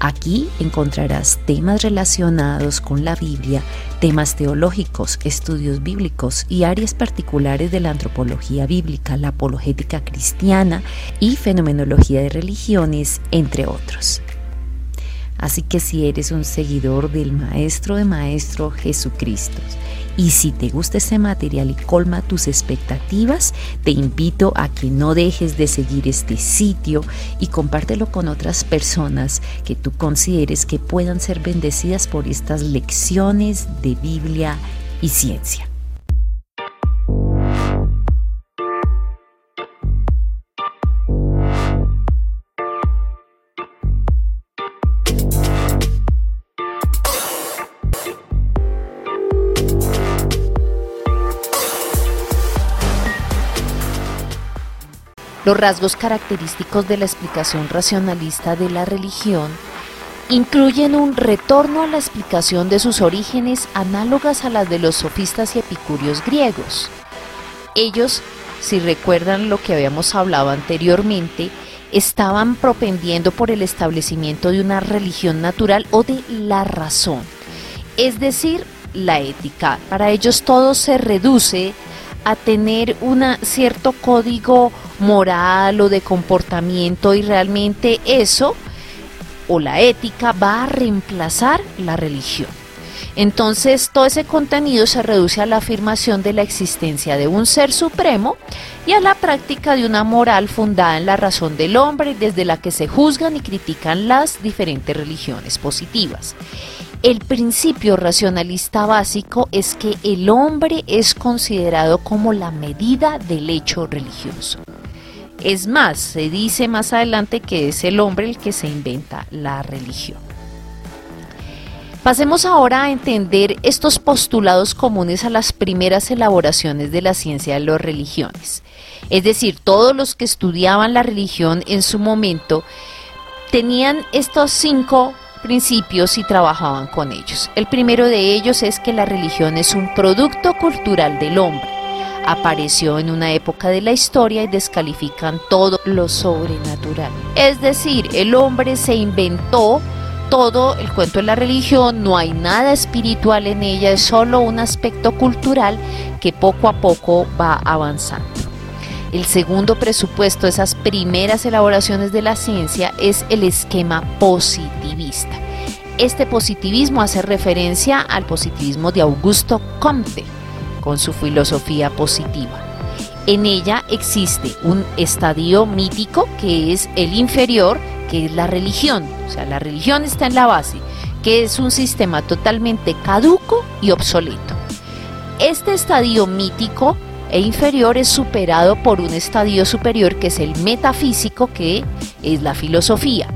Aquí encontrarás temas relacionados con la Biblia, temas teológicos, estudios bíblicos y áreas particulares de la antropología bíblica, la apologética cristiana y fenomenología de religiones, entre otros. Así que si eres un seguidor del Maestro de Maestro Jesucristo y si te gusta este material y colma tus expectativas, te invito a que no dejes de seguir este sitio y compártelo con otras personas que tú consideres que puedan ser bendecidas por estas lecciones de Biblia y ciencia. Los rasgos característicos de la explicación racionalista de la religión incluyen un retorno a la explicación de sus orígenes análogas a las de los sofistas y epicúreos griegos. Ellos, si recuerdan lo que habíamos hablado anteriormente, estaban propendiendo por el establecimiento de una religión natural o de la razón, es decir, la ética. Para ellos todo se reduce a tener un cierto código moral o de comportamiento y realmente eso o la ética va a reemplazar la religión. Entonces todo ese contenido se reduce a la afirmación de la existencia de un ser supremo y a la práctica de una moral fundada en la razón del hombre desde la que se juzgan y critican las diferentes religiones positivas. El principio racionalista básico es que el hombre es considerado como la medida del hecho religioso. Es más, se dice más adelante que es el hombre el que se inventa la religión. Pasemos ahora a entender estos postulados comunes a las primeras elaboraciones de la ciencia de las religiones. Es decir, todos los que estudiaban la religión en su momento tenían estos cinco principios y trabajaban con ellos. El primero de ellos es que la religión es un producto cultural del hombre. Apareció en una época de la historia y descalifican todo lo sobrenatural. Es decir, el hombre se inventó todo el cuento de la religión, no hay nada espiritual en ella, es solo un aspecto cultural que poco a poco va avanzando. El segundo presupuesto de esas primeras elaboraciones de la ciencia es el esquema Este positivismo hace referencia al positivismo de Augusto Comte, con su filosofía positiva. En ella existe un estadio mítico que es el inferior, que es la religión. O sea, la religión está en la base, que es un sistema totalmente caduco y obsoleto. Este estadio mítico e inferior es superado por un estadio superior que es el metafísico, que es la filosofía.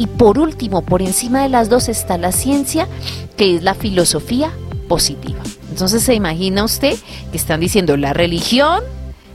Y por último, por encima de las dos está la ciencia, que es la filosofía positiva. Entonces se imagina usted que están diciendo la religión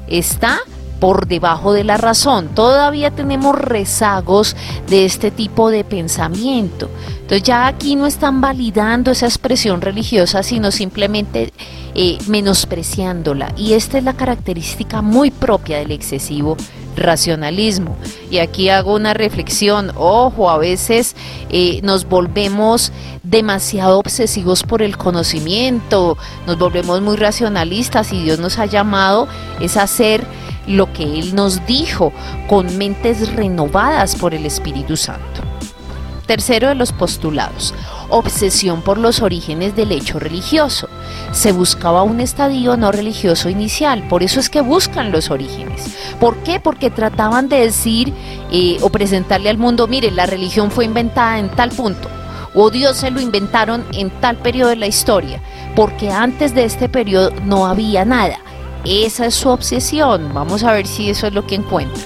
está por debajo de la razón. Todavía tenemos rezagos de este tipo de pensamiento. Entonces ya aquí no están validando esa expresión religiosa, sino simplemente eh, menospreciándola. Y esta es la característica muy propia del excesivo racionalismo. Y aquí hago una reflexión, ojo, a veces eh, nos volvemos demasiado obsesivos por el conocimiento, nos volvemos muy racionalistas y Dios nos ha llamado es hacer lo que Él nos dijo con mentes renovadas por el Espíritu Santo. Tercero de los postulados, obsesión por los orígenes del hecho religioso. Se buscaba un estadio no religioso inicial, por eso es que buscan los orígenes. ¿Por qué? Porque trataban de decir eh, o presentarle al mundo, mire, la religión fue inventada en tal punto, o Dios se lo inventaron en tal periodo de la historia, porque antes de este periodo no había nada. Esa es su obsesión. Vamos a ver si eso es lo que encuentra.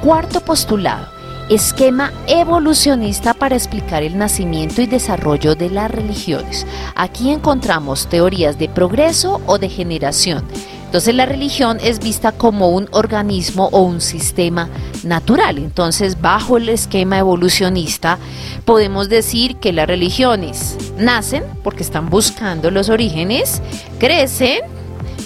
Cuarto postulado esquema evolucionista para explicar el nacimiento y desarrollo de las religiones. Aquí encontramos teorías de progreso o de generación. Entonces la religión es vista como un organismo o un sistema natural. Entonces bajo el esquema evolucionista podemos decir que las religiones nacen porque están buscando los orígenes, crecen,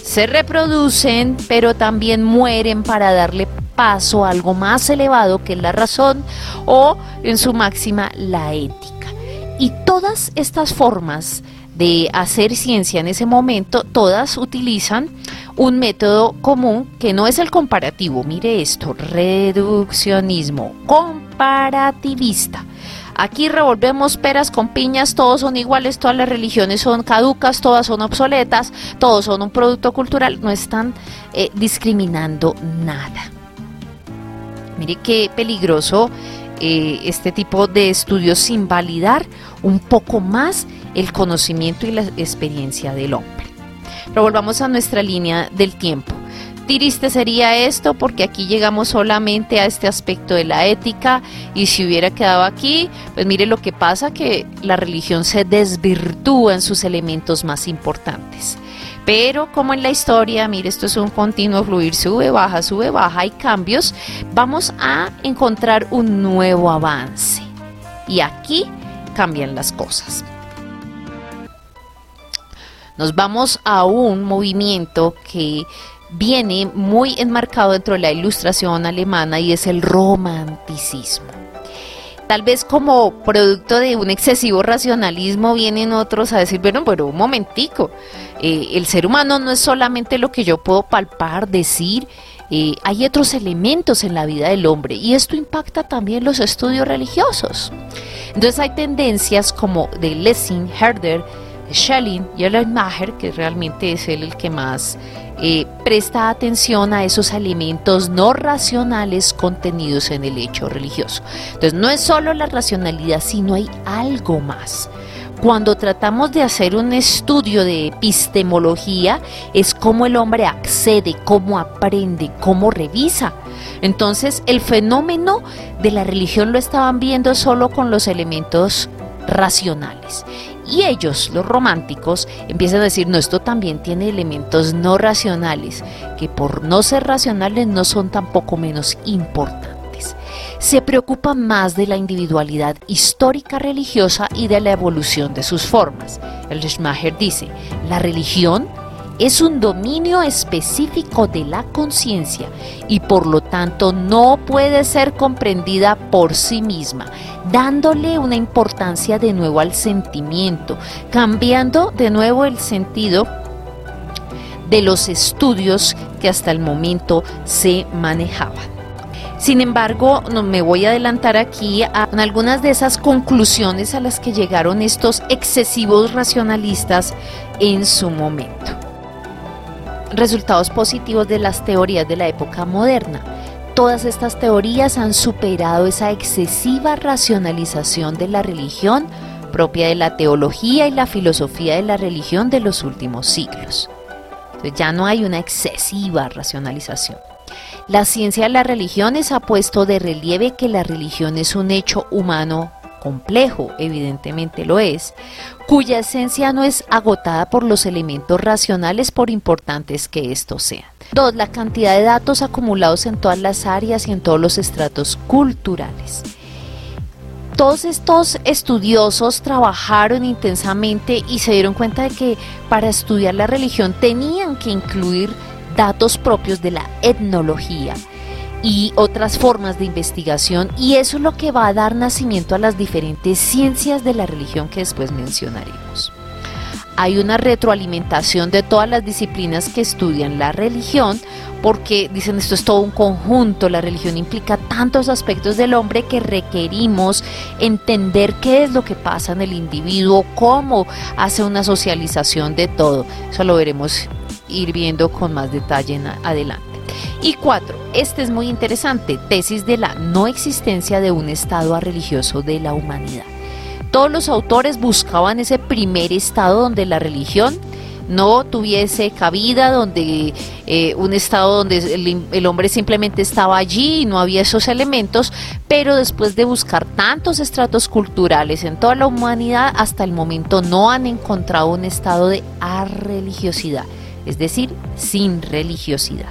se reproducen, pero también mueren para darle paso algo más elevado que es la razón o en su máxima la ética. Y todas estas formas de hacer ciencia en ese momento, todas utilizan un método común que no es el comparativo, mire esto, reduccionismo comparativista. Aquí revolvemos peras con piñas, todos son iguales, todas las religiones son caducas, todas son obsoletas, todos son un producto cultural, no están eh, discriminando nada. Mire qué peligroso eh, este tipo de estudios sin validar un poco más el conocimiento y la experiencia del hombre. Pero volvamos a nuestra línea del tiempo. Triste sería esto porque aquí llegamos solamente a este aspecto de la ética y si hubiera quedado aquí, pues mire lo que pasa que la religión se desvirtúa en sus elementos más importantes. Pero como en la historia, mire, esto es un continuo fluir, sube, baja, sube, baja, hay cambios, vamos a encontrar un nuevo avance. Y aquí cambian las cosas. Nos vamos a un movimiento que viene muy enmarcado dentro de la ilustración alemana y es el romanticismo. Tal vez como producto de un excesivo racionalismo vienen otros a decir, bueno, pero un momentico, eh, el ser humano no es solamente lo que yo puedo palpar, decir, eh, hay otros elementos en la vida del hombre y esto impacta también los estudios religiosos. Entonces hay tendencias como de Lessing, Herder, Schelling y Maher, que realmente es él el que más eh, presta atención a esos elementos no racionales contenidos en el hecho religioso. Entonces no es solo la racionalidad, sino hay algo más. Cuando tratamos de hacer un estudio de epistemología, es cómo el hombre accede, cómo aprende, cómo revisa. Entonces, el fenómeno de la religión lo estaban viendo solo con los elementos racionales. Y ellos, los románticos, empiezan a decir, no, esto también tiene elementos no racionales, que por no ser racionales no son tampoco menos importantes. Se preocupa más de la individualidad histórica religiosa y de la evolución de sus formas. El Schmacher dice, la religión es un dominio específico de la conciencia y por lo tanto no puede ser comprendida por sí misma, dándole una importancia de nuevo al sentimiento, cambiando de nuevo el sentido de los estudios que hasta el momento se manejaban. Sin embargo, no me voy a adelantar aquí a algunas de esas conclusiones a las que llegaron estos excesivos racionalistas en su momento resultados positivos de las teorías de la época moderna. Todas estas teorías han superado esa excesiva racionalización de la religión propia de la teología y la filosofía de la religión de los últimos siglos. ya no hay una excesiva racionalización. La ciencia de las religiones ha puesto de relieve que la religión es un hecho humano complejo, evidentemente lo es, cuya esencia no es agotada por los elementos racionales por importantes que estos sean. Dos, la cantidad de datos acumulados en todas las áreas y en todos los estratos culturales. Todos estos estudiosos trabajaron intensamente y se dieron cuenta de que para estudiar la religión tenían que incluir datos propios de la etnología, y otras formas de investigación y eso es lo que va a dar nacimiento a las diferentes ciencias de la religión que después mencionaremos. Hay una retroalimentación de todas las disciplinas que estudian la religión porque dicen esto es todo un conjunto, la religión implica tantos aspectos del hombre que requerimos entender qué es lo que pasa en el individuo, cómo hace una socialización de todo. Eso lo veremos ir viendo con más detalle en adelante. Y cuatro, este es muy interesante, tesis de la no existencia de un estado religioso de la humanidad. Todos los autores buscaban ese primer estado donde la religión no tuviese cabida, donde eh, un estado donde el, el, hombre simplemente estaba allí y no había esos elementos, pero después de buscar tantos estratos culturales en toda la humanidad, hasta el momento no han encontrado un estado de arreligiosidad, es decir, sin religiosidad.